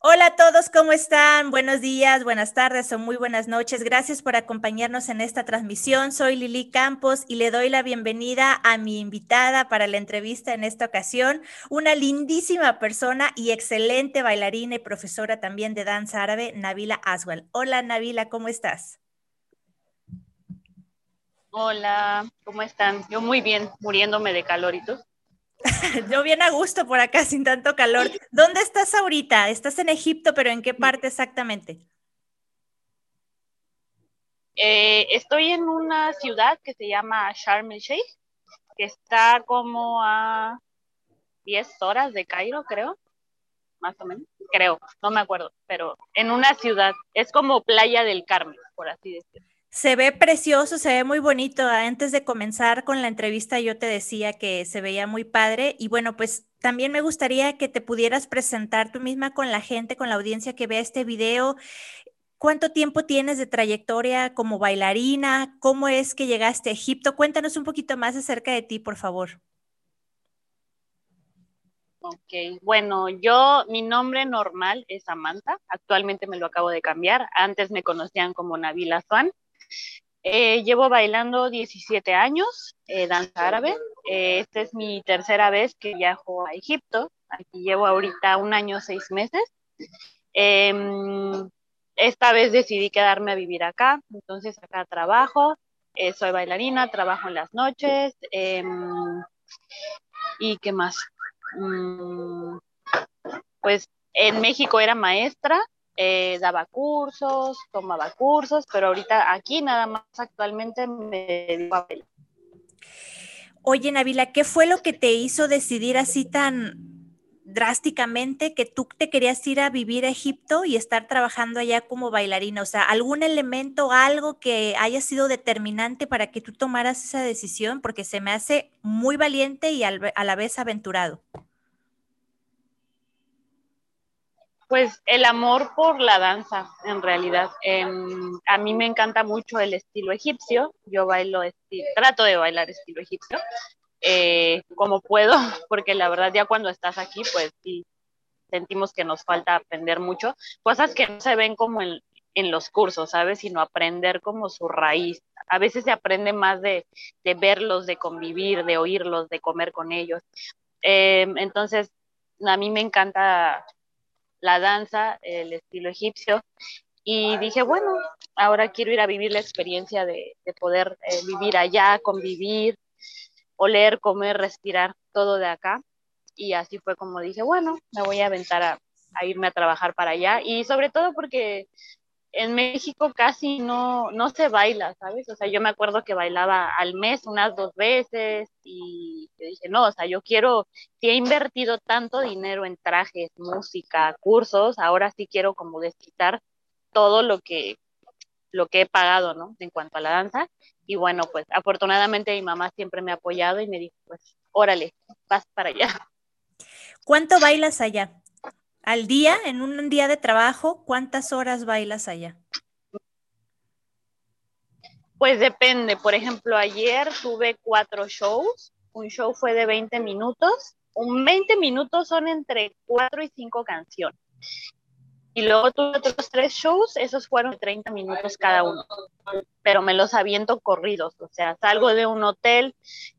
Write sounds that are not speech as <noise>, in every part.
Hola a todos, ¿cómo están? Buenos días, buenas tardes o muy buenas noches. Gracias por acompañarnos en esta transmisión. Soy Lili Campos y le doy la bienvenida a mi invitada para la entrevista en esta ocasión, una lindísima persona y excelente bailarina y profesora también de danza árabe, Nabila Aswell. Hola Nabila, ¿cómo estás? Hola, ¿cómo están? Yo muy bien, muriéndome de calor y tú. <laughs> Yo bien a gusto por acá sin tanto calor. ¿Dónde estás ahorita? Estás en Egipto, pero ¿en qué parte exactamente? Eh, estoy en una ciudad que se llama Sharm el Sheikh, que está como a 10 horas de Cairo, creo, más o menos, creo, no me acuerdo, pero en una ciudad, es como Playa del Carmen, por así decirlo. Se ve precioso, se ve muy bonito. Antes de comenzar con la entrevista yo te decía que se veía muy padre y bueno, pues también me gustaría que te pudieras presentar tú misma con la gente, con la audiencia que vea este video. ¿Cuánto tiempo tienes de trayectoria como bailarina? ¿Cómo es que llegaste a Egipto? Cuéntanos un poquito más acerca de ti, por favor. Ok, bueno, yo, mi nombre normal es Samantha, actualmente me lo acabo de cambiar, antes me conocían como Nabila Swan, eh, llevo bailando 17 años, eh, danza árabe. Eh, esta es mi tercera vez que viajo a Egipto. Aquí llevo ahorita un año, seis meses. Em, esta vez decidí quedarme a vivir acá, entonces acá trabajo. soy bailarina, trabajo en las noches. Em, ¿Y qué más? Mm, pues en México era maestra, eh, daba cursos, tomaba cursos, pero ahorita aquí nada más actualmente me dedico a bailar. Oye, Navila, ¿qué fue lo que te hizo decidir así tan drásticamente que tú te querías ir a vivir a Egipto y estar trabajando allá como bailarina? O sea, ¿algún elemento, algo que haya sido determinante para que tú tomaras esa decisión? Porque se me hace muy valiente y a la vez aventurado. Pues el amor por la danza, en realidad. Em, a mí me encanta mucho el estilo egipcio. Yo bailo, trato de bailar estilo egipcio, eh, como puedo, <laughs> porque la verdad ya cuando estás aquí, pues sí, sentimos que nos falta aprender mucho. Cosas que no se ven como en, los cursos, ¿sabes? Sino aprender como su raíz. A veces se aprende más de, de verlos, de convivir, de oírlos, de comer con ellos. Em, entonces, a mí me encanta la danza, el estilo egipcio. Y dije, bueno, ahora quiero ir a vivir la experiencia de, poder eh, vivir allá, convivir, oler, comer, respirar, todo de acá. Y así fue como dije, bueno, me voy a aventar a, a irme a trabajar para allá. Y sobre todo porque en México casi no, no se baila, ¿sabes? O sea, yo me acuerdo que bailaba al mes unas dos veces y dije, no, o sea, yo quiero, si he invertido tanto dinero en trajes, música, cursos, ahora sí quiero como desquitar todo lo que, lo que he pagado, ¿no? En cuanto a la danza. Y bueno, pues afortunadamente mi mamá siempre me ha apoyado y me dijo, pues, órale, vas para allá. ¿Cuánto bailas allá? Al día, en un día de trabajo, ¿cuántas horas bailas allá? Pues depende. Por ejemplo, ayer tuve cuatro shows. Un show fue de 20 minutos. Un 20 minutos son entre cuatro y cinco canciones. Y luego tuve otros tres shows, esos fueron de 30 minutos cada uno. Pero me los aviento corridos. O sea, salgo de un hotel,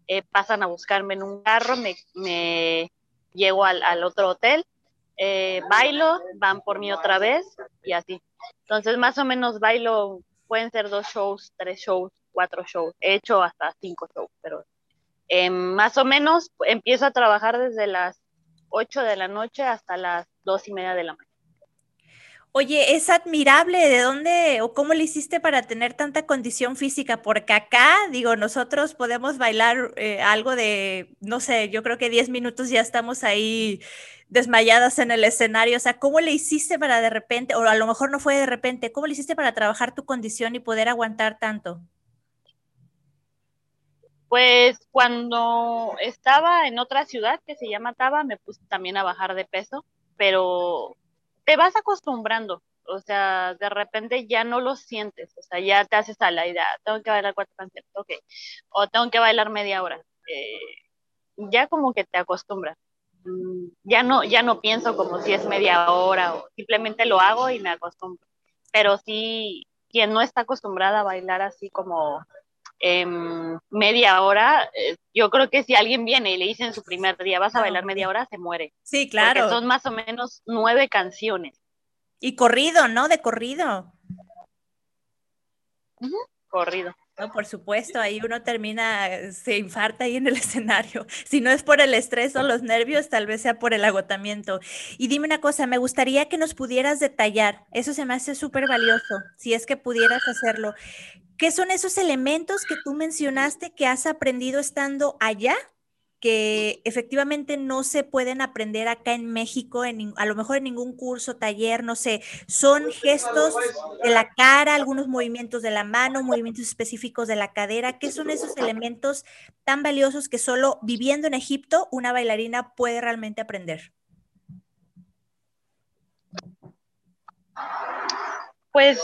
eh, pasan a buscarme en un carro, me, me llego al otro hotel, eh, bailo, van por mí otra vez y así. Entonces, más o menos bailo, pueden ser dos shows, tres shows, cuatro shows. He hecho hasta cinco shows, pero eh, más o menos empiezo a trabajar desde las 8 de la noche hasta las dos y media de la mañana. Oye, es admirable de dónde o cómo le hiciste para tener tanta condición física, porque acá, digo, nosotros podemos bailar eh, algo de, no sé, yo creo que 10 minutos ya estamos ahí desmayadas en el escenario. O sea, ¿cómo le hiciste para de repente, o a lo mejor no fue de repente, ¿cómo le hiciste para trabajar tu condición y poder aguantar tanto? Pues cuando estaba en otra ciudad que se llama Taba, me puse también a bajar de peso, pero te vas acostumbrando, o sea, de repente ya no lo sientes, o sea, ya te haces a la idea, tengo que bailar cuatro canciones, ok, o tengo que bailar media hora, eh, ya como que te acostumbras. mm, ya no, ya no pienso como si es media hora o simplemente lo hago y me acostumbro. Pero sí, quien no está acostumbrada a bailar así como em, media hora, eh, yo creo que si alguien viene y le dice en su primer día vas a bailar media hora, se muere. Sí, claro. Porque son más o menos nueve canciones. Y corrido, ¿no? De corrido. Corrido. No, por supuesto, ahí uno termina, se infarta ahí en el <laughs> escenario. Si no es por el estrés o los nervios, tal vez sea por el agotamiento. Y dime una cosa, me gustaría que nos pudieras detallar, eso se me hace súper valioso, si es que pudieras hacerlo. ¿Qué son esos elementos que tú mencionaste que has aprendido estando allá que efectivamente no se pueden aprender acá en México, en, a lo mejor en ningún curso, taller, no sé, son gestos de la cara, algunos movimientos de la mano, movimientos específicos de la cadera, ¿qué son esos elementos tan valiosos que solo viviendo en Egipto una bailarina puede realmente aprender? Pues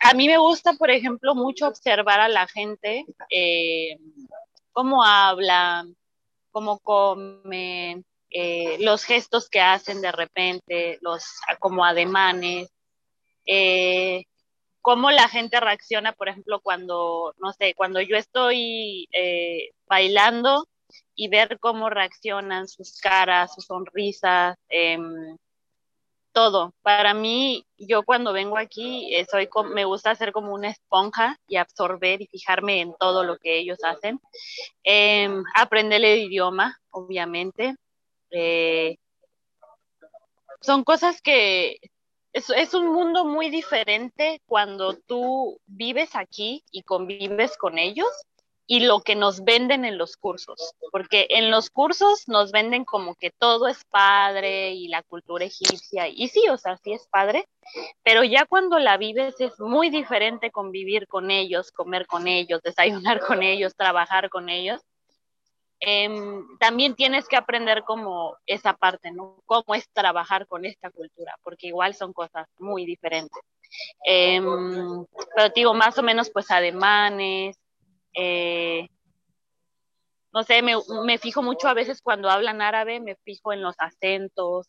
a mí me gusta, por ejemplo, mucho observar a la gente, eh, cómo habla, cómo comen, eh, los gestos que hacen de repente, los como ademanes, eh, cómo la gente reacciona, por ejemplo, cuando, no sé, cuando yo estoy eh, bailando y ver cómo reaccionan sus caras, sus sonrisas, em, todo. Para mí, yo cuando vengo aquí, eh, soy me gusta ser como una esponja y absorber y fijarme en todo lo que ellos hacen. Eh, aprender el idioma, obviamente. Eh, son cosas que es, un mundo muy diferente cuando tú vives aquí y convives con ellos y lo que nos venden en los cursos, porque en los cursos nos venden como que todo es padre y la cultura egipcia, y sí, o sea, sí es padre, pero ya cuando la vives es muy diferente convivir con ellos, comer con ellos, desayunar con ellos, trabajar con ellos. Em, también tienes que aprender como esa parte, ¿no? Cómo es trabajar con esta cultura, porque igual son cosas muy diferentes. Em, pero digo, más o menos pues ademanes, eh, no sé, me, fijo mucho a veces cuando hablan árabe, me fijo en los acentos,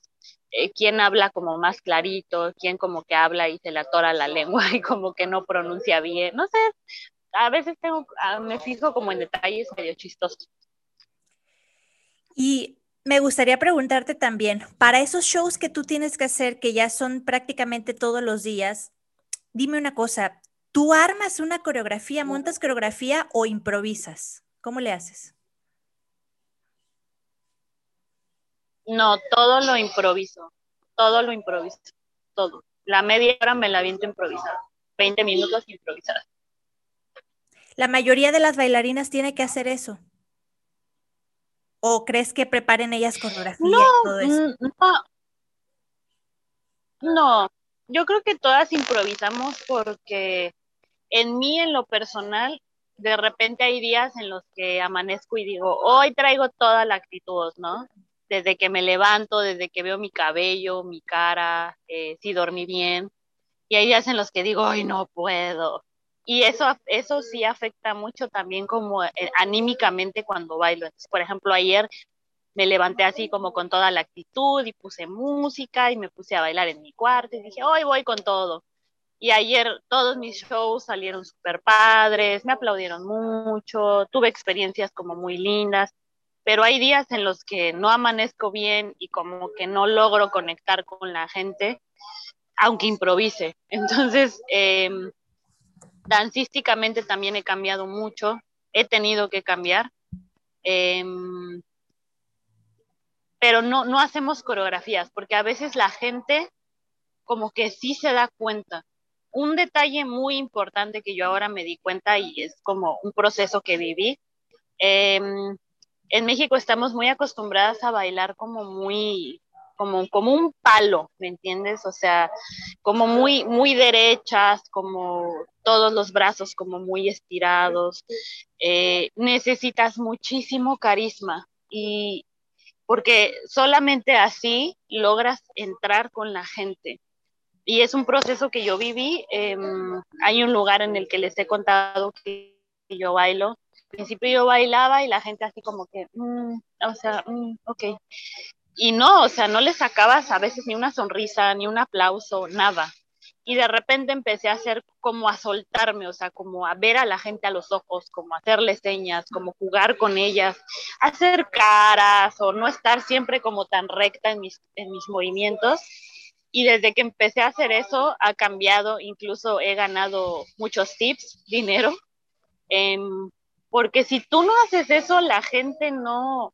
eh, quién habla como más clarito, quién como que habla y se le atora la lengua <laughs> y como que no pronuncia bien, no sé, a veces tengo, ah, me fijo como en detalles medio chistosos. Y me gustaría preguntarte también, para esos shows que tú tienes que hacer, que ya son prácticamente todos los días, dime una cosa, ¿Tú armas una coreografía, montas coreografía o improvisas? ¿Cómo le haces? No, todo lo improviso, todo lo improviso, todo. La media hora me la viento improvisada, 20 minutos improvisada. ¿La mayoría de las bailarinas tiene que hacer eso? ¿O crees que preparen ellas coreografía no, y todo eso? No, no, yo creo que todas improvisamos porque en mí, en lo personal, de repente hay días en los que amanezco y digo, hoy traigo toda la actitud, ¿no? Desde que me levanto, desde que veo mi cabello, mi cara, eh, si dormí bien. Y hay días en los que digo, hoy no puedo. Y eso, eso sí afecta mucho también como eh, anímicamente cuando bailo. por ejemplo, ayer me levanté así como con toda la actitud y puse música y me puse a bailar en mi cuarto y dije, hoy voy con todo. Y ayer todos mis shows salieron súper padres, me aplaudieron mucho, tuve experiencias como muy lindas, pero hay días en los que no amanezco bien y como que no logro conectar con la gente, aunque improvise. <laughs> Entonces, eh, dancísticamente también he cambiado mucho, he tenido que cambiar. Em, pero no, no hacemos coreografías, porque a veces la gente como que sí se da cuenta un detalle muy importante que yo ahora me di cuenta y es como un proceso que viví. Em, en México estamos muy acostumbradas a bailar como muy, como, como un palo, ¿me entiendes? O sea, como muy, muy derechas, como todos los brazos como muy estirados. Eh, necesitas muchísimo carisma y porque solamente así logras entrar con la gente y es un proceso que yo viví. Em, hay un lugar en el que les he contado que yo bailo. Al principio yo bailaba y la gente así como que, mm, o sea, mm, ok. y no, o sea, no le sacabas a veces ni una sonrisa, ni un aplauso, nada. Y de repente empecé a hacer como a soltarme, o sea, como a ver a la gente a los ojos, como hacerle señas, como jugar con ellas, hacer caras o no estar siempre como tan recta en mis, en mis movimientos. Y desde que empecé a hacer eso, ha cambiado, incluso he ganado muchos tips, <laughs> dinero, em, porque si tú no haces eso, la gente no,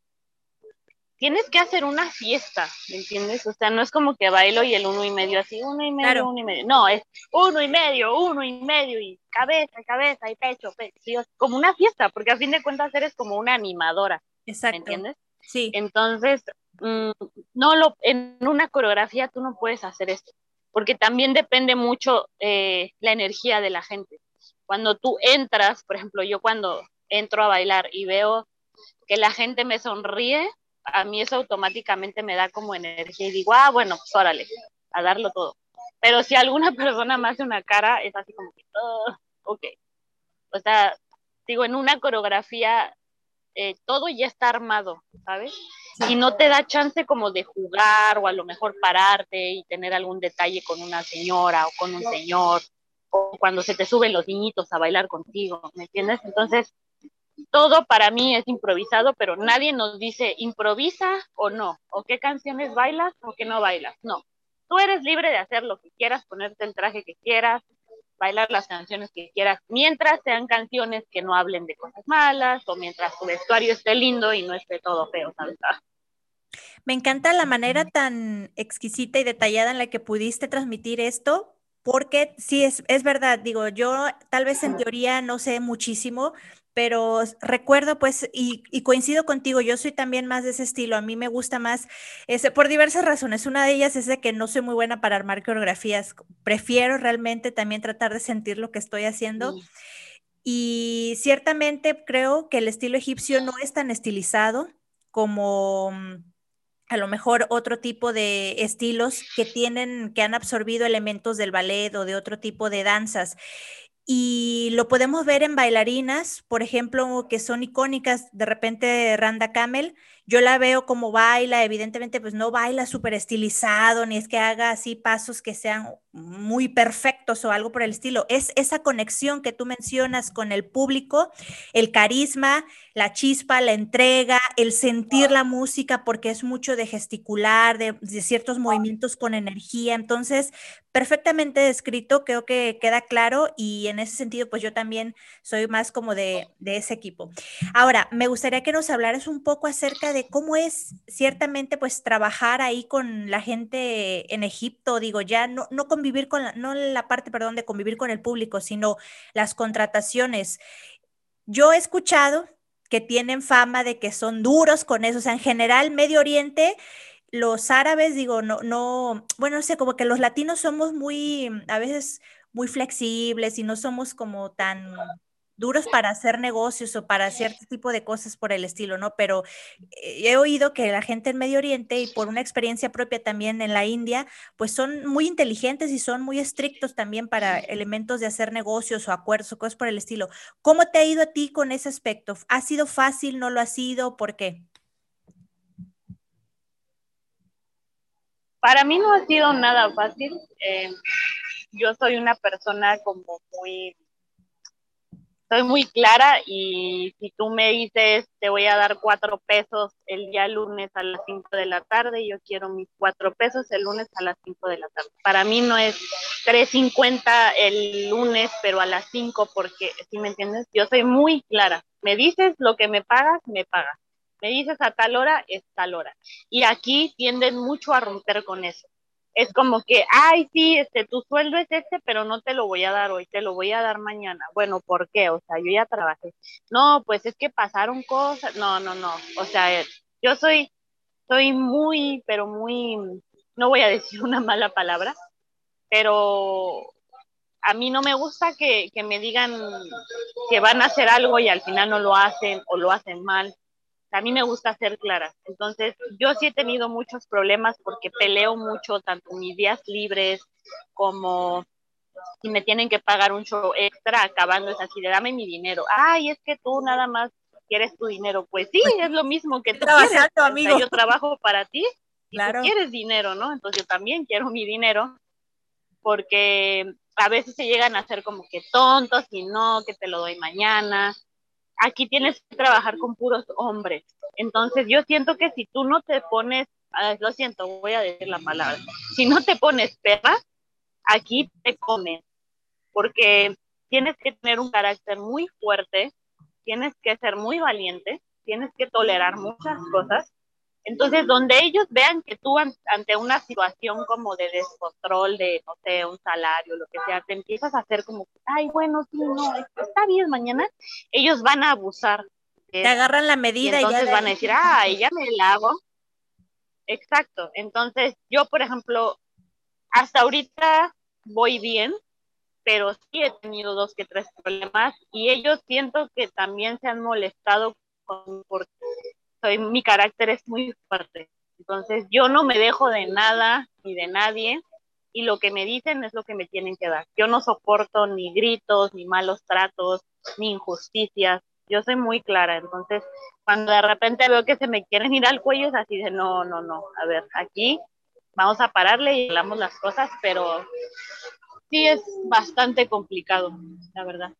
tienes que hacer una fiesta, ¿me entiendes? O sea, no es como que bailo y el uno y medio así, uno y medio, uno y medio. No, es uno y medio, uno y medio, y cabeza, cabeza, y pecho, pecho, como una fiesta, porque a fin de cuentas eres como una animadora. Exacto. ¿Me entiendes? Sí. Entonces, mm, no lo, en una coreografía tú no puedes hacer esto, porque también depende mucho eh, la energía de la gente. Cuando tú entras, por ejemplo, yo cuando entro a bailar y veo que la gente me sonríe, a mí eso automáticamente me da como energía y digo, ah, bueno, pues órale, a darlo todo. Pero si alguna <laughs> persona me hace una cara, es así como que, oh, ok. O sea, digo, en una coreografía eh, todo ya está armado, ¿sabes? Y no te da chance como de jugar o a lo mejor pararte y tener algún detalle con una señora o con un señor, o cuando se te suben los niñitos a bailar contigo, ¿me entiendes? Entonces, todo para mí es improvisado, pero nadie nos dice improvisa o no, o qué canciones bailas o qué no bailas. No, tú eres libre de hacer lo que quieras, ponerte el traje que quieras, bailar las canciones que quieras, mientras sean canciones que no hablen de cosas malas o mientras tu vestuario esté lindo y no esté todo feo, ¿sabes? Me encanta la manera tan exquisita y detallada en la que pudiste transmitir esto, porque sí, es, es verdad, digo, yo tal vez en teoría no sé muchísimo, pero recuerdo pues, y, coincido contigo, yo soy también más de ese estilo, a mí me gusta más, ese, por diversas razones, una de ellas es de que no soy muy buena para armar coreografías, prefiero realmente también tratar de sentir lo que estoy haciendo. Y ciertamente creo que el estilo egipcio no es tan estilizado como mm, a lo mejor otro tipo de estilos que tienen, que han absorbido elementos del ballet o de otro tipo de danzas. Y lo podemos ver en bailarinas, por ejemplo, que son icónicas, de repente Randa Camel, yo la veo como baila, evidentemente pues no baila súper estilizado, ni es que haga así pasos que sean muy perfectos o algo por el estilo. Es esa conexión que tú mencionas con el público, el carisma, la chispa, la entrega, el sentir la música, porque es mucho de gesticular, de, ciertos movimientos con energía. Entonces, perfectamente descrito, creo que queda claro y en ese sentido, pues yo también soy más como de, de ese equipo. Ahora, me gustaría que nos hablaras un poco acerca de cómo es ciertamente pues trabajar ahí con la gente en Egipto, digo, ya no, no convivir con, la, no la parte, perdón, de convivir con el público, sino las contrataciones. Yo he escuchado que tienen fama de que son duros con eso, o sea, en general Medio Oriente los árabes, digo, no, no, bueno, no sé, como que los latinos somos muy, a veces muy flexibles y no somos como tan duros para hacer negocios o para cierto tipo de cosas por el estilo, ¿no? Pero eh, he oído que la gente en Medio Oriente y por una experiencia propia también en la India, pues son muy inteligentes y son muy estrictos también para elementos de hacer negocios o acuerdos o cosas por el estilo. ¿Cómo te ha ido a ti con ese aspecto? ¿Ha sido fácil? ¿No lo ha sido? ¿Por qué? Para mí no ha sido nada fácil. Eh, yo soy una persona como muy soy muy clara y si tú me dices te voy a dar cuatro pesos el día lunes a las cinco de la tarde, yo quiero mis cuatro pesos el lunes a las cinco de la tarde. Para mí no es 3.50 el lunes, pero a las cinco porque, si me entiendes? Yo soy muy clara. Me dices lo que me pagas, me pagas. Me dices a tal hora, es tal hora. Y aquí tienden mucho a romper con eso es como que, ay, sí, este, tu sueldo es este, pero no te lo voy a dar hoy, te lo voy a dar mañana. Bueno, ¿por qué? O sea, yo ya trabajé. No, pues es que pasaron cosas. No, no, no. O sea, yo soy, soy muy, pero muy, no voy a <laughs> decir una mala palabra, pero a mí no me gusta que, que me digan que van a hacer algo y al final no lo hacen o lo hacen mal a mí me gusta ser clara. Entonces, yo sí he tenido muchos problemas porque peleo mucho, tanto mis días libres como si me tienen que pagar un show extra, acabando es así, de dame mi dinero. Ay, es que tú nada más quieres tu dinero. Pues sí, es lo mismo que tú Trabajando, amigo. yo trabajo para ti claro. tú quieres dinero, ¿no? Entonces yo también quiero mi dinero porque a veces se llegan a hacer como que tontos y no, que te lo doy mañana. Aquí tienes que trabajar con puros hombres. Entonces yo siento que si tú no te pones, lo siento, voy a decir la palabra, si no te pones perra, aquí te comen, porque tienes que tener un carácter muy fuerte, tienes que ser muy valiente, tienes que tolerar muchas cosas entonces, donde ellos vean que tú ante una situación como de descontrol, de, no sé, un salario, lo que sea, te empiezas a hacer como, ay, bueno, sí, no, está bien mañana, ellos van a abusar. te agarran la medida y entonces van a decir, ay, ya me la hago. Exacto. Entonces, yo, por ejemplo, hasta ahorita voy bien, pero sí he tenido dos que tres problemas y ellos siento que también se han molestado con, por soy, mi carácter es muy fuerte. Entonces yo no me dejo de nada ni de nadie y lo que me dicen es lo que me tienen que dar. Yo no soporto ni gritos, ni malos tratos, ni injusticias. Yo soy muy clara. Entonces cuando de repente veo que se me quieren ir al cuello es así de no, no, no. A ver, aquí vamos a pararle y hablamos las cosas, pero sí es bastante complicado, la verdad.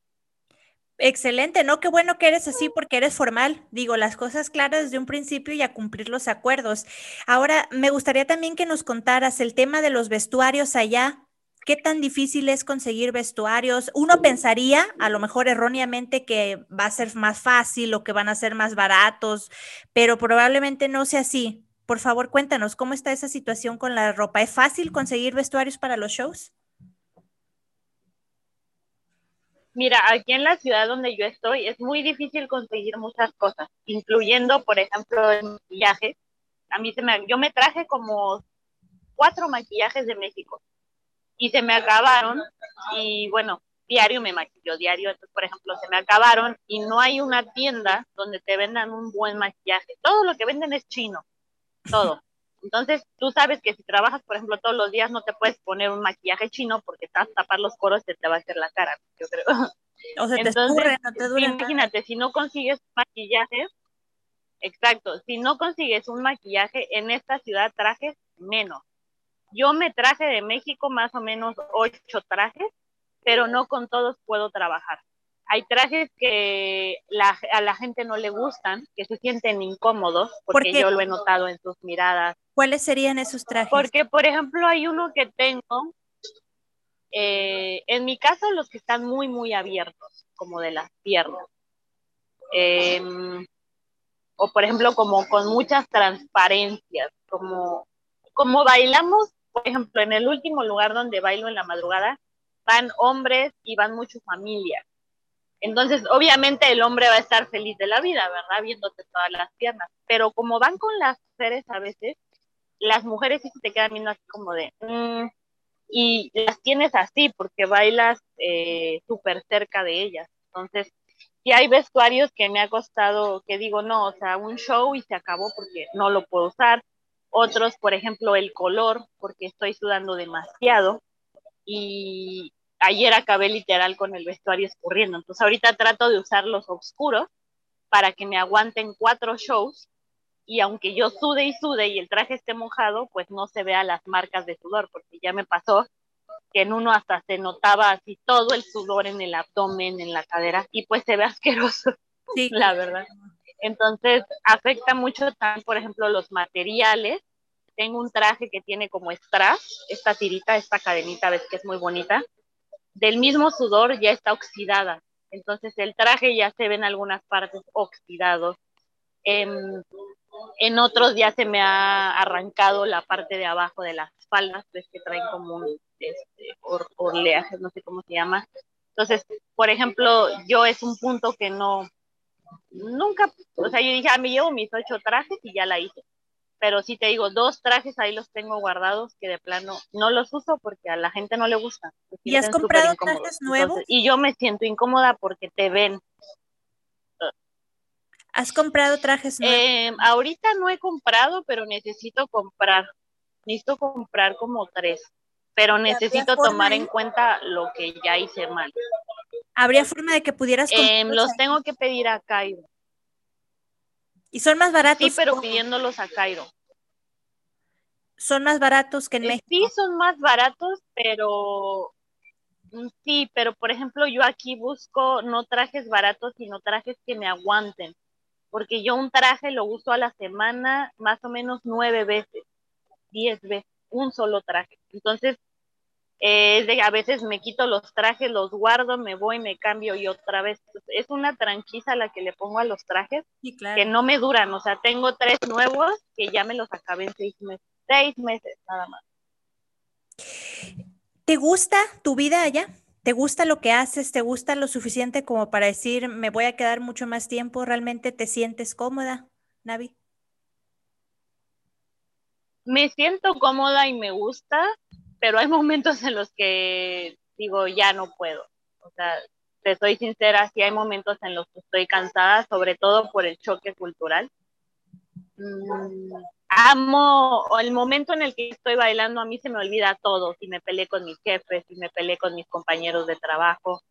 Excelente, ¿no? Qué bueno que eres así porque eres formal. Digo, las cosas claras desde un principio y a cumplir los acuerdos. Ahora, me gustaría también que nos contaras el tema de los vestuarios allá. ¿Qué tan difícil es conseguir vestuarios? Uno pensaría, a lo mejor erróneamente, que va a ser más fácil o que van a ser más baratos, pero probablemente no sea así. Por favor, cuéntanos, ¿cómo está esa situación con la ropa? ¿Es fácil conseguir vestuarios para los shows? Mira, aquí en la ciudad donde yo estoy es muy difícil conseguir muchas cosas, incluyendo, por ejemplo, el maquillaje. A mí se me, yo me traje como cuatro maquillajes de México y se me acabaron y bueno, diario me maquillo, diario, entonces, por ejemplo, se me acabaron y no hay una tienda donde te vendan un buen maquillaje. Todo lo que venden es chino, todo. Entonces, tú sabes que si trabajas, por ejemplo, todos los días no te puedes poner un maquillaje chino porque te vas a tapar los poros y te va a hacer la cara, yo creo. O sea, te escurre, no te dura Imagínate, si no consigues maquillaje, exacto, si no consigues un maquillaje en esta ciudad, trajes menos. Yo me traje de México más o menos ocho trajes, pero no con todos puedo trabajar hay trajes que a la gente no le gustan, que se sienten incómodos, porque yo lo he notado en sus miradas. ¿Cuáles serían esos trajes? Porque, por ejemplo, hay uno que tengo, eh, en mi caso los que están muy, muy abiertos, como de las piernas. Em, o, por ejemplo, como con muchas transparencias, como, como bailamos, por ejemplo, en el último lugar donde bailo en la madrugada, van hombres y van muchas familias entonces, obviamente el hombre va a estar feliz de la vida, ¿verdad? Viéndote todas las piernas. Pero como van con las mujeres a veces, las mujeres sí te quedan viendo así como de, mm", y las tienes así porque bailas eh, súper cerca de ellas. Entonces, y hay vestuarios que me ha costado, que digo, no, o sea, un show y se acabó porque no lo puedo usar. Otros, por ejemplo, el color, porque estoy sudando demasiado. Y, ayer acabé literal con el vestuario escurriendo. Entonces ahorita trato de usar los oscuros para que me aguanten cuatro shows y aunque yo sude y sude y el traje esté mojado, pues no se vea las marcas de sudor, porque ya me pasó que en uno hasta se notaba así todo el sudor en el abdomen, en la cadera, y pues se ve <laughs> asqueroso, sí. la verdad. Entonces, afecta mucho también, por ejemplo, los materiales. Tengo un traje que tiene como strass, esta tirita, esta cadenita, ves que es muy bonita del mismo sudor ya está oxidada. Entonces el traje ya se ve en algunas partes oxidado. En, en otros ya se me ha arrancado la parte de abajo de las faldas, ves que traen como un este, oleaje, no sé cómo se llama. Entonces, por ejemplo, yo es un punto que no, nunca, o sea, yo dije, ah, me llevo mis ocho trajes y ya la hice pero sí te digo, dos trajes ahí los tengo guardados que de plano no los uso porque a la gente no le gusta. ¿Y has comprado trajes nuevos? y yo me siento incómoda porque te ven. ¿Has comprado trajes nuevos? Eh, ahorita no he comprado, pero necesito comprar. Necesito comprar como tres, pero necesito tomar en cuenta lo que ya hice mal. ¿Habría forma de que pudieras eh, Los tengo que pedir a Cairo. ¿Y son más baratos? Sí, pero pidiéndolos a Cairo. ¿Son más baratos que en Eh, México? Sí, son más baratos, pero mm, sí, pero por ejemplo, yo aquí busco no trajes baratos, sino trajes que me aguanten, porque yo un traje lo uso a la semana más o menos nueve veces, diez veces, un solo traje. Entonces, eh, es de a veces me quito los trajes, los guardo, me voy, me cambio y otra vez. Es una tranquiza la que le pongo a los trajes Sí, claro. que no me duran, o sea, tengo tres nuevos que ya me los acabé en seis meses, seis meses nada más. ¿Te gusta tu vida allá? ¿Te gusta lo que haces? ¿Te gusta lo suficiente como para decir, me voy a quedar mucho más tiempo? ¿Realmente te sientes cómoda, Navi? Me siento cómoda y me gusta, pero hay momentos en los que digo, ya no puedo. O sea, te soy sincera, sí hay momentos en los que estoy cansada, sobre todo por el choque cultural. Mm, amo el momento en el que estoy bailando, a mí se me olvida todo, si me peleé con mis jefes, si me peleé con mis compañeros de trabajo.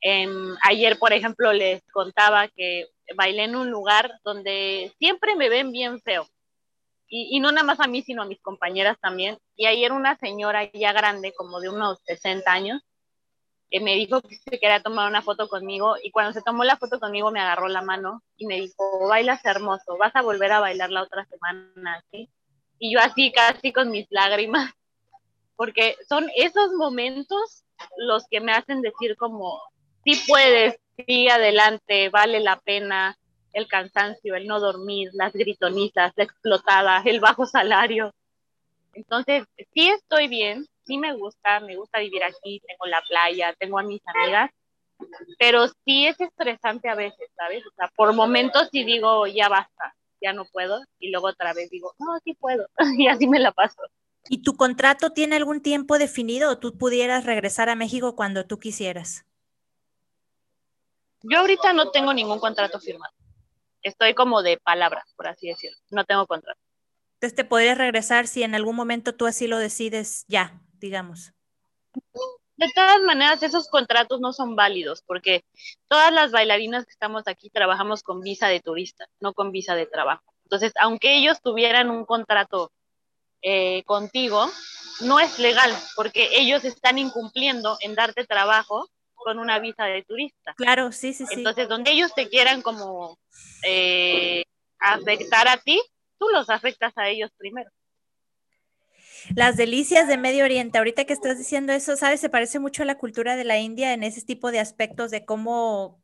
Em, ayer, por ejemplo, les contaba que bailé en un lugar donde siempre me ven bien feo. Y, y, no nada más a mí, sino a mis compañeras también. Y ayer una señora ya grande, como de unos 60 años, me dijo que se quería tomar una foto conmigo y cuando se tomó la foto conmigo me agarró la mano y me dijo, bailas hermoso, vas a volver a bailar la otra semana, ¿sí? Y yo así casi con mis lágrimas, porque son esos momentos los que me hacen decir como, sí puedes, sí adelante, vale la pena, el cansancio, el no dormir, las gritonizas, la explotada, el bajo salario. Entonces, sí estoy bien, sí me gusta, me gusta vivir aquí, tengo la playa, tengo a mis amigas, pero sí es estresante a veces, ¿sabes? O sea, por momentos sí digo, ya basta, ya no puedo, y luego otra vez digo, no, sí puedo, <laughs> y así me la paso. ¿Y tu contrato tiene algún tiempo definido o tú pudieras regresar a México cuando tú quisieras? Yo ahorita no tengo ningún contrato firmado. Estoy como de palabras, por así decirlo. No tengo contrato. Entonces te podrías regresar si en algún momento tú así lo decides ya, digamos. De todas maneras, esos contratos no son válidos porque todas las bailarinas que estamos aquí trabajamos con visa de turista, no con visa de trabajo. Entonces, aunque ellos tuvieran un contrato eh, contigo, no es legal porque ellos están incumpliendo en darte trabajo con una visa de turista. Claro, sí, sí, sí. Entonces, donde ellos te quieran como eh, afectar a ti, tú los afectas a ellos primero. Las delicias de Medio Oriente, ahorita que estás diciendo eso, ¿sabes? Se parece mucho a la cultura de la India en ese tipo de aspectos de cómo,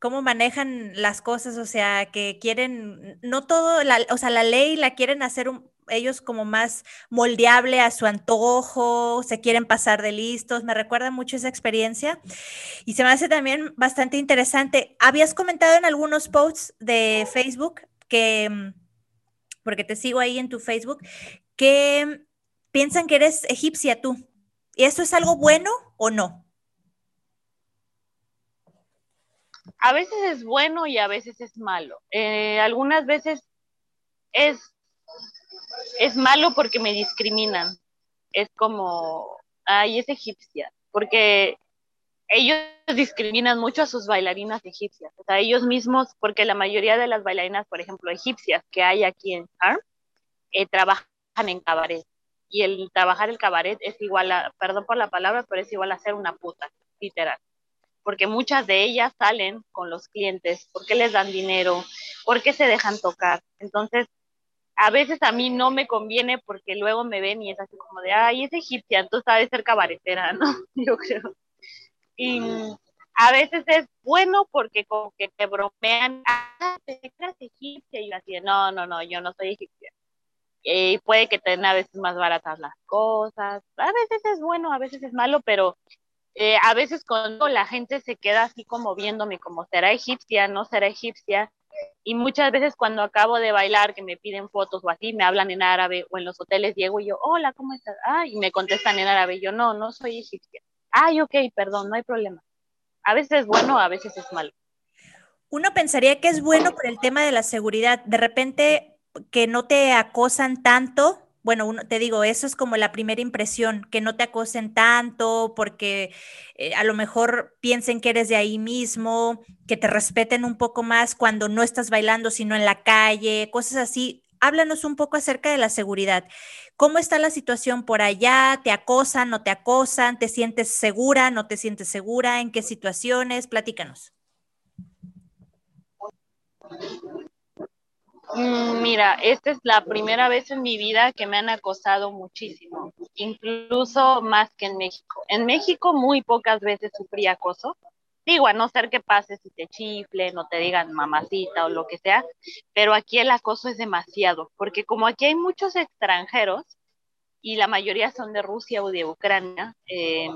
cómo manejan las cosas, o sea, que quieren, no todo, la, o sea, la ley la quieren hacer un, ellos como más moldeable a su antojo, se quieren pasar de listos, me recuerda mucho esa experiencia y se me hace también bastante interesante. Habías comentado en algunos posts de Facebook que, porque te sigo ahí en tu Facebook, que piensan que eres egipcia tú. ¿Y eso es algo bueno o no? A veces es bueno y a veces es malo. Eh, algunas veces es, es malo porque me discriminan. Es como, ay, es egipcia. Porque ellos discriminan mucho a sus bailarinas egipcias. O sea, ellos mismos, porque la mayoría de las bailarinas, por ejemplo, egipcias que hay aquí en Charm, eh, trabajan en cabaret y el trabajar el cabaret es igual a, perdón por la palabra, pero es igual a ser una puta, literal. Porque muchas de ellas salen con los clientes, porque les dan dinero, porque se dejan tocar. Entonces, a veces a mí no me conviene porque luego me ven y es así como de, ay, es egipcia, entonces ha de ser cabaretera, <laughs> ¿no? Yo creo. Y a veces es bueno porque como que te bromean, ah, te egipcia, y así, no, no, no, yo no soy egipcia y puede que tengan a veces más baratas las cosas, a veces es bueno, a veces es malo, pero eh, a veces cuando la gente se queda así como viéndome como será egipcia, no será egipcia, y muchas veces cuando acabo de bailar que me piden fotos o así, me hablan en árabe o en los hoteles llego y yo, hola, ¿cómo estás? Ah, y me contestan en árabe, yo no, no soy egipcia. Ay, ok, perdón, no hay problema. A veces es bueno, a veces es malo. Uno pensaría que es bueno por el tema de la seguridad. De repente que no te acosan tanto. Bueno, uno, te digo, eso es como la primera impresión, que no te acosen tanto porque eh, a lo mejor piensen que eres de ahí mismo, que te respeten un poco más cuando no estás bailando, sino en la calle, cosas así. háblanos un poco acerca de la seguridad. ¿Cómo está la situación por allá? ¿Te acosan, no te acosan? ¿Te sientes segura, no te sientes segura? ¿En qué situaciones? Platícanos. Mm, mira, esta es la primera vez en mi vida que me han acosado muchísimo, incluso más que en México. En México muy pocas veces sufrí acoso. Digo, a no ser que pases y te chiflen o te digan mamacita o lo que sea, pero aquí el acoso es demasiado, porque como aquí hay muchos extranjeros y la mayoría son de Rusia o de Ucrania, eh,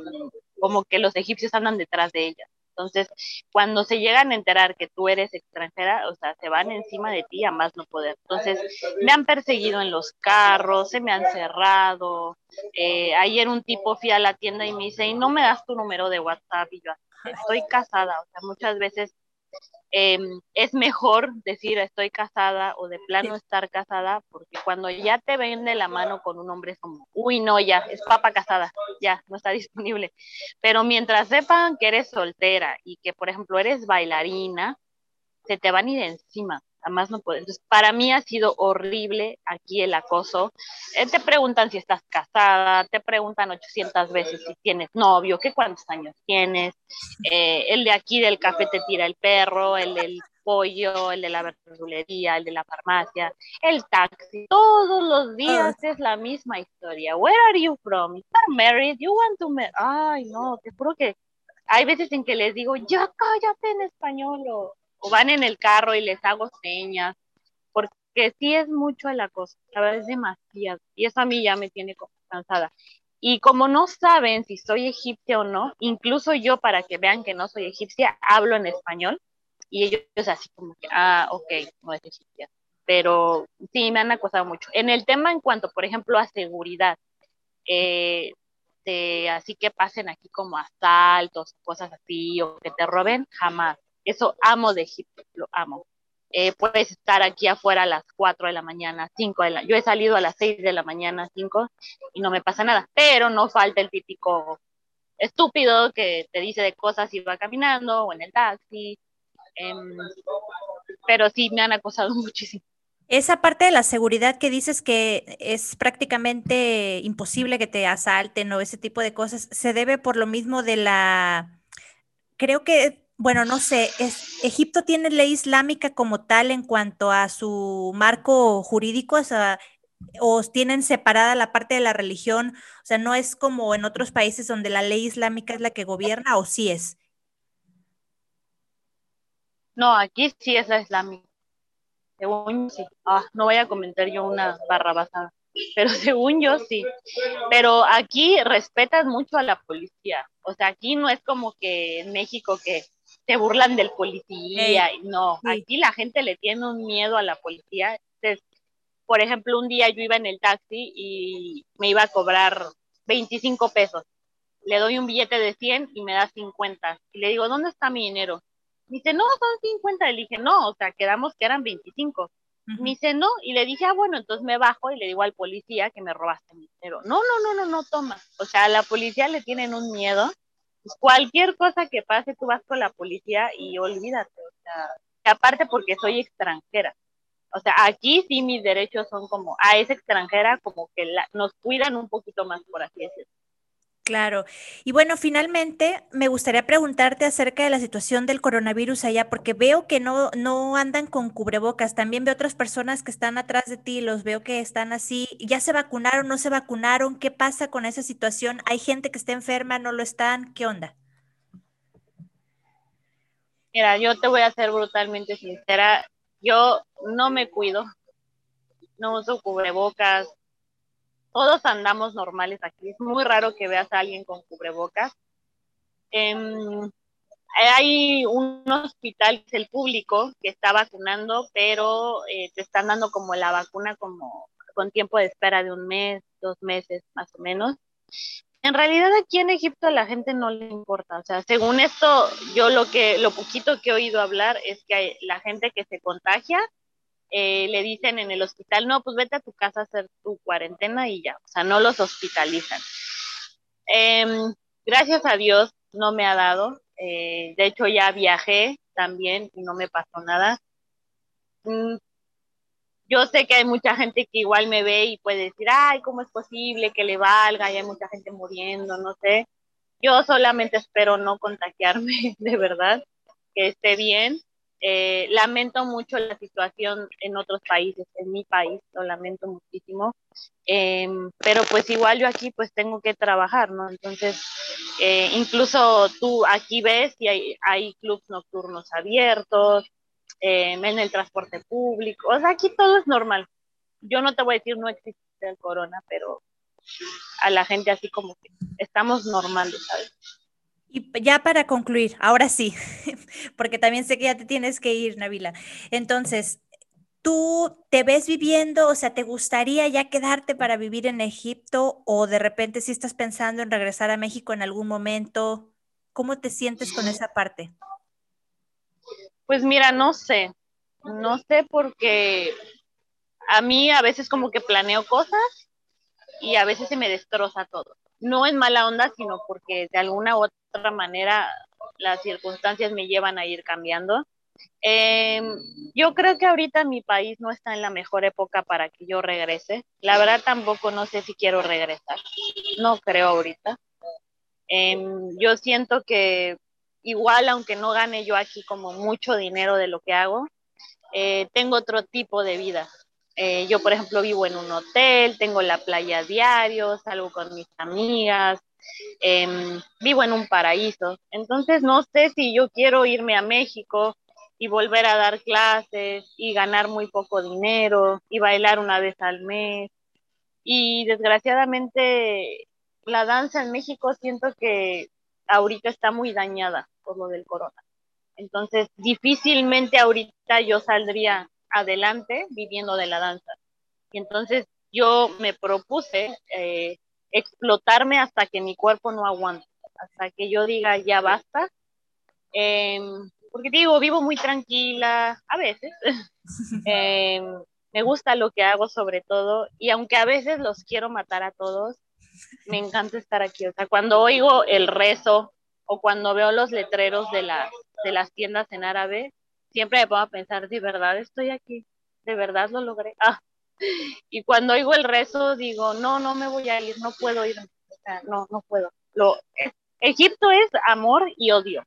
como que los egipcios andan detrás de ellas. Entonces, cuando se llegan a enterar que tú eres extranjera, o sea, se van encima de ti a más no poder. Entonces, me han perseguido en los carros, se me han cerrado. Eh, ayer un tipo fui a la tienda y me dice, ¿y no me das tu número de WhatsApp? Y yo, estoy casada, o sea, muchas veces Em, es mejor decir estoy casada o de plano estar casada, porque cuando ya te ven de la mano con un hombre es como, uy, no, ya, es papa casada, ya, no está <laughs> disponible. Pero mientras sepan que eres soltera y que, por ejemplo, eres bailarina, se te van a ir encima además no puedo. Entonces, para mí ha sido horrible aquí el acoso. Eh, te preguntan si estás casada, te preguntan 800 veces si tienes novio, qué cuántos años tienes. Eh, el de aquí del café te tira el perro, el del pollo, el de la verdulería, el de la farmacia, el taxi. Todos los días es la misma historia. Where are you from? You are married? You want to marry? Ay, no, te juro que hay veces en que les digo, ya cállate en español o o van en el carro y les hago señas, porque sí es mucho el acoso, a veces demasiado, y eso a mí ya me tiene cansada. Y como no saben si soy egipcia o no, incluso yo para que vean que no soy egipcia, hablo en español, y ellos así como que, ah, ok, no es egipcia. Pero sí, me han acosado mucho. En el tema en cuanto, por ejemplo, a seguridad, eh, así que pasen aquí como asaltos, cosas así, o que te roben, jamás. Eso amo de Egipto, lo amo. Eh, puedes estar aquí afuera a las 4 de la mañana, 5 de la Yo he salido a las 6 de la mañana, 5, y no me pasa nada, pero no falta el típico estúpido que te dice de cosas y va caminando o en el taxi. Em, pero sí me han acosado <laughs> muchísimo. Esa parte de la seguridad que dices que es prácticamente imposible que te asalten o ese tipo de cosas, se debe por lo mismo de la, creo que bueno, no sé, es, Egipto tiene ley islámica como tal en cuanto a su marco jurídico, o, sea, o tienen separada la parte de la religión, o sea, no es como en otros países donde la ley islámica es la que gobierna, o sí es. No, aquí sí es la islámica. Según sí. Ah, no voy a comentar yo una barra basada, pero <laughs> según yo sí. Pero aquí respetas mucho a la policía. O sea, aquí no es como que en México que se burlan del policía. y no, aquí la gente le tiene un miedo a la policía. Entonces, por ejemplo, un día yo iba en el taxi y me iba a cobrar 25 pesos. Le doy un billete de 100 y me da 50. Y le digo, ¿dónde está mi dinero? Me dice, no, son 50. Le dije, no, o sea, quedamos que eran 25. Me dice, no, y le dije, ah, bueno, entonces me bajo y le digo al policía que me robaste mi dinero. No, no, no, no, no, toma. O sea, a la policía le tienen un miedo cualquier cosa que pase, tú vas con la policía y olvídate, o sea, aparte porque soy extranjera. O sea, aquí sí mis derechos son como, a esa extranjera como que nos cuidan un poquito más, por así decirlo. Claro. Y bueno, finalmente me gustaría preguntarte acerca de la situación del coronavirus allá, porque veo que no, no andan con cubrebocas. También veo otras personas que están atrás de ti, los veo que están así. ¿Ya se vacunaron, no se vacunaron? ¿Qué pasa con esa situación? ¿Hay gente que está enferma, no lo están? ¿Qué onda? Mira, yo te voy a ser brutalmente sincera. Yo no me cuido, no uso cubrebocas, todos andamos normales aquí. Es muy raro que veas a alguien con cubrebocas. Em, hay un hospital, el público, que está vacunando, pero eh, te están dando como la vacuna como con tiempo de espera de un mes, dos meses más o menos. En realidad aquí en Egipto a la gente no le importa, o sea, según esto, yo lo que, lo poquito que he oído hablar es que la gente que se contagia eh, le dicen en el hospital, no, pues vete a tu casa a hacer tu cuarentena y ya, o sea, no los hospitalizan. Em, gracias a Dios no me ha dado, eh, de hecho ya viajé también y no me pasó nada. Mm, yo sé que hay mucha gente que igual me ve y puede decir, ay, ¿cómo es posible que le valga? Y hay mucha gente muriendo, no sé. Yo solamente espero no contagiarme, <laughs> de verdad, que esté bien. Eh, lamento mucho la situación en otros países, en mi país, lo lamento muchísimo. Em, pero pues igual yo aquí pues tengo que trabajar, ¿no? Entonces, eh, incluso tú aquí ves y hay, hay clubs nocturnos abiertos, em, en el transporte público, o sea, aquí todo es normal. Yo no te voy a decir no existe el corona, pero a la gente así como que estamos normales, ¿sabes? Y ya para concluir, ahora sí, <laughs> porque también sé que ya te tienes que ir, Navila. Entonces, ¿Tú te ves viviendo, o sea, te gustaría ya quedarte para vivir en Egipto o de repente si estás pensando en regresar a México en algún momento? ¿Cómo te sientes con esa parte? Pues mira, no sé, no sé porque a mí a veces como que planeo cosas y a veces se me destroza todo. No en mala onda, sino porque de alguna u otra manera las circunstancias me llevan a ir cambiando eh, yo creo que ahorita mi país no está en la mejor época para que yo regrese. La verdad tampoco no sé si quiero regresar. No creo ahorita. Eh, yo siento que igual, aunque no gane yo aquí como mucho dinero de lo que hago, eh, tengo otro tipo de vida. Eh, yo, por ejemplo, vivo en un hotel, tengo la playa diario, salgo con mis amigas, em, vivo en un paraíso. Entonces, no sé si yo quiero irme a México y volver a dar clases y ganar muy poco dinero y bailar una vez al mes. Y desgraciadamente la danza en México siento que ahorita está muy dañada por lo del corona. Entonces, difícilmente ahorita yo saldría adelante viviendo de la danza. Y entonces yo me propuse eh, explotarme hasta que mi cuerpo no aguante, hasta que yo diga ya basta. Eh, porque digo, vivo muy tranquila, a veces. <laughs> Em, me gusta lo que hago sobre todo, y aunque a veces los quiero matar a todos, me encanta estar aquí. O sea, cuando oigo el rezo o cuando veo los letreros de, la, de las tiendas en árabe, siempre me pongo a pensar, de verdad estoy aquí, de verdad lo logré. <laughs> Ah. Y cuando oigo el rezo, digo, no, no me voy a ir, no puedo ir. O sea, no, no puedo. Lo, Egipto es amor y odio.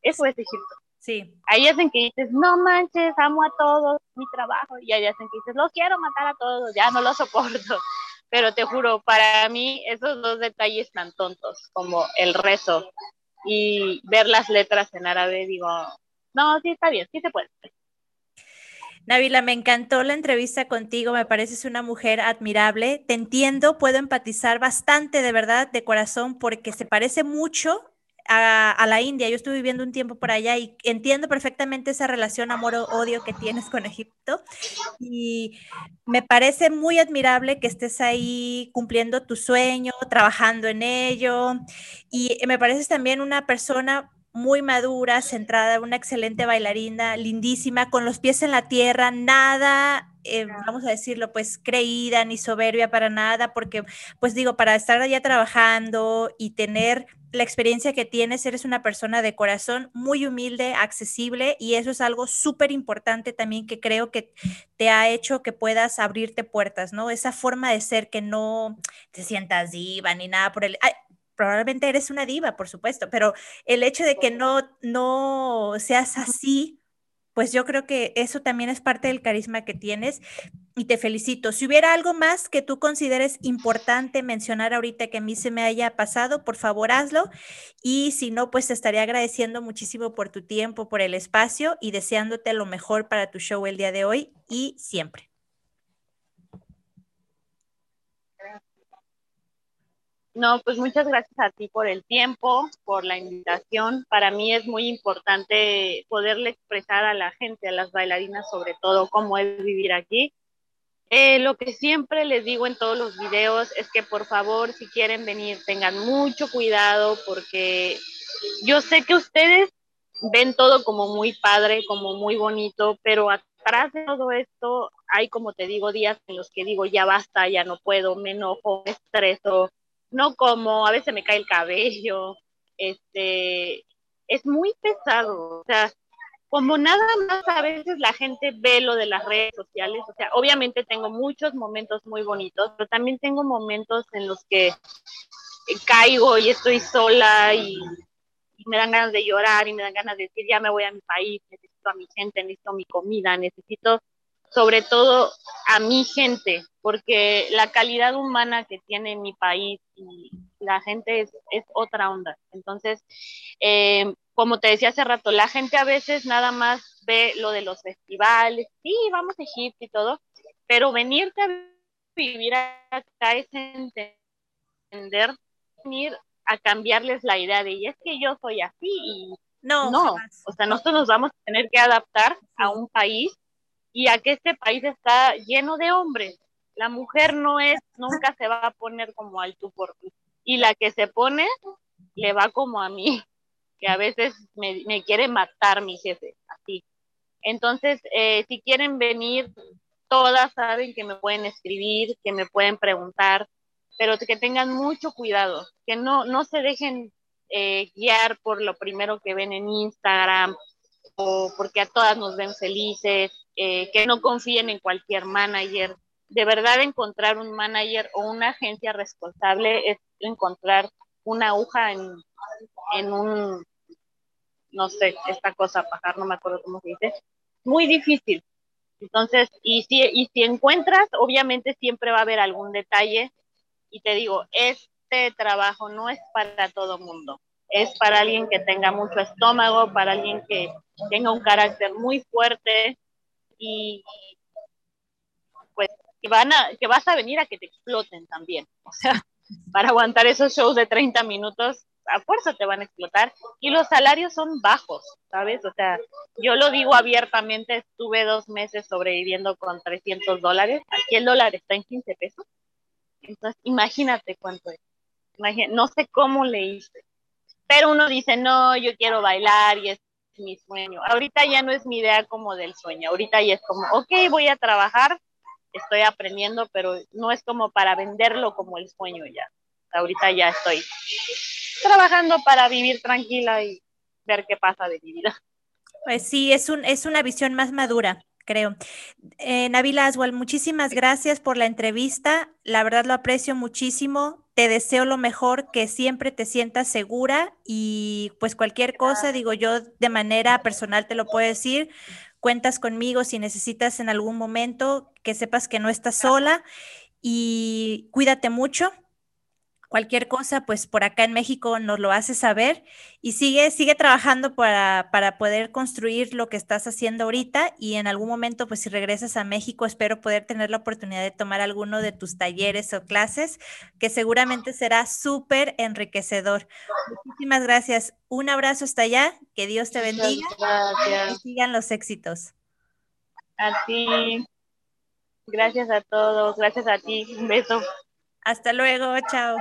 Eso es Egipto. Sí. Hay hacen que dices, no manches, amo a todos, mi trabajo. Y hay hacen que dices, los quiero matar a todos, ya no los soporto. <laughs> Pero te juro, para mí esos dos detalles tan tontos como el rezo y ver las letras en árabe, digo, no, sí está bien, sí se puede. Navila, me encantó la entrevista contigo, me pareces una mujer admirable, te entiendo, puedo empatizar bastante de verdad, de corazón, porque se parece mucho a, la India. Yo estuve viviendo un tiempo por allá y entiendo perfectamente esa relación amor-odio que tienes con Egipto. Y me parece muy admirable que estés ahí cumpliendo tu sueño, trabajando en ello. Y me pareces también una persona muy madura, centrada, una excelente bailarina, lindísima, con los pies en la tierra, nada, eh, vamos a decirlo, pues creída ni soberbia para nada, porque pues digo, para estar allá trabajando y tener la experiencia que tienes, eres una persona de corazón muy humilde, accesible y eso es algo súper importante también que creo que te ha hecho que puedas abrirte puertas, ¿no? Esa forma de ser que no te sientas diva ni nada por el probablemente eres una diva, por supuesto, pero el hecho de que no, no seas así, pues yo creo que eso también es parte del carisma que tienes y te felicito. Si hubiera algo más que tú consideres importante mencionar ahorita que a mí se me haya pasado, por favor hazlo. Y si no, pues te estaría agradeciendo muchísimo por tu tiempo, por el espacio y deseándote lo mejor para tu show el día de hoy y siempre. No, pues muchas gracias a ti por el tiempo, por la invitación. Para mí es muy importante poderle expresar a la gente, a las bailarinas sobre todo, cómo es vivir aquí. Eh, lo que siempre les digo en todos los videos es que por favor, si quieren venir, tengan mucho cuidado porque yo sé que ustedes ven todo como muy padre, como muy bonito, pero atrás de todo esto hay, como te digo, días en los que digo, ya basta, ya no puedo, me enojo, me estreso, no como, a veces me cae el cabello, este, es muy pesado, o sea, como nada más a veces la gente ve lo de las redes sociales, o sea, obviamente tengo muchos momentos muy bonitos, pero también tengo momentos en los que caigo y estoy sola y, me dan ganas de llorar y me dan ganas de decir, ya me voy a mi país, necesito a mi gente, necesito mi comida, necesito sobre todo a mi gente, porque la calidad humana que tiene mi país y la gente es, es otra onda. Entonces, eh, como te decía hace rato, la gente a veces nada más ve lo de los festivales, sí, vamos a Egipto y todo, pero venirte a vivir acá es entender, venir a cambiarles la idea de, y es que yo soy así y no, no. o sea, nosotros nos vamos a tener que adaptar a un país y a que este país está lleno de hombres. La mujer no es, nunca se va a poner como al tú por tú. Y la que se pone, le va como a mí, que a veces me, quiere matar mi jefe, así. Entonces, eh, si quieren venir, todas saben que me pueden escribir, que me pueden preguntar, pero que tengan mucho cuidado, que no, no se dejen eh, guiar por lo primero que ven en Instagram o porque a todas nos ven felices, eh, que no confíen en cualquier manager. De verdad, encontrar un manager o una agencia responsable es encontrar una aguja en, en un, no sé, esta cosa, pajar, no me acuerdo cómo se dice, muy difícil. Entonces, y si, y si encuentras, obviamente siempre va a haber algún detalle. Y te digo, este trabajo no es para todo mundo. Es para alguien que tenga mucho estómago, para alguien que tenga un carácter muy fuerte, y pues que van a, que vas a venir a que te exploten también. <laughs> O sea, para aguantar esos shows de 30 minutos, a fuerza te van a explotar. Y los salarios son bajos, ¿sabes? O sea, yo lo digo abiertamente, estuve dos meses sobreviviendo con 300 dólares. Aquí el dólar está en 15 pesos. Entonces, imagínate cuánto es. no sé cómo le hice. Pero uno dice, no, yo quiero bailar y es mi sueño. Ahorita ya no es mi idea como del sueño, ahorita ya es como, ok, voy a trabajar, estoy aprendiendo, pero no es como para venderlo como el sueño ya. Ahorita ya estoy trabajando para vivir tranquila y ver qué pasa de mi vida. Pues sí, es, un, es una visión más madura creo. Eh, Nabil Aswal, muchísimas gracias por la entrevista. La verdad lo aprecio muchísimo. Te deseo lo mejor, que siempre te sientas segura y pues cualquier cosa, digo yo de manera personal te lo puedo decir. Cuentas conmigo si necesitas en algún momento, que sepas que no estás sola y cuídate mucho. Cualquier cosa, pues por acá en México nos lo hace saber y sigue, sigue trabajando para, para, poder construir lo que estás haciendo ahorita y en algún momento, pues si regresas a México, espero poder tener la oportunidad de tomar alguno de tus talleres o clases, que seguramente será súper enriquecedor. Muchísimas gracias. Un abrazo hasta allá, que Dios te bendiga y sigan los éxitos. A ti. Gracias a todos, gracias a ti. Un beso. Hasta luego, chao.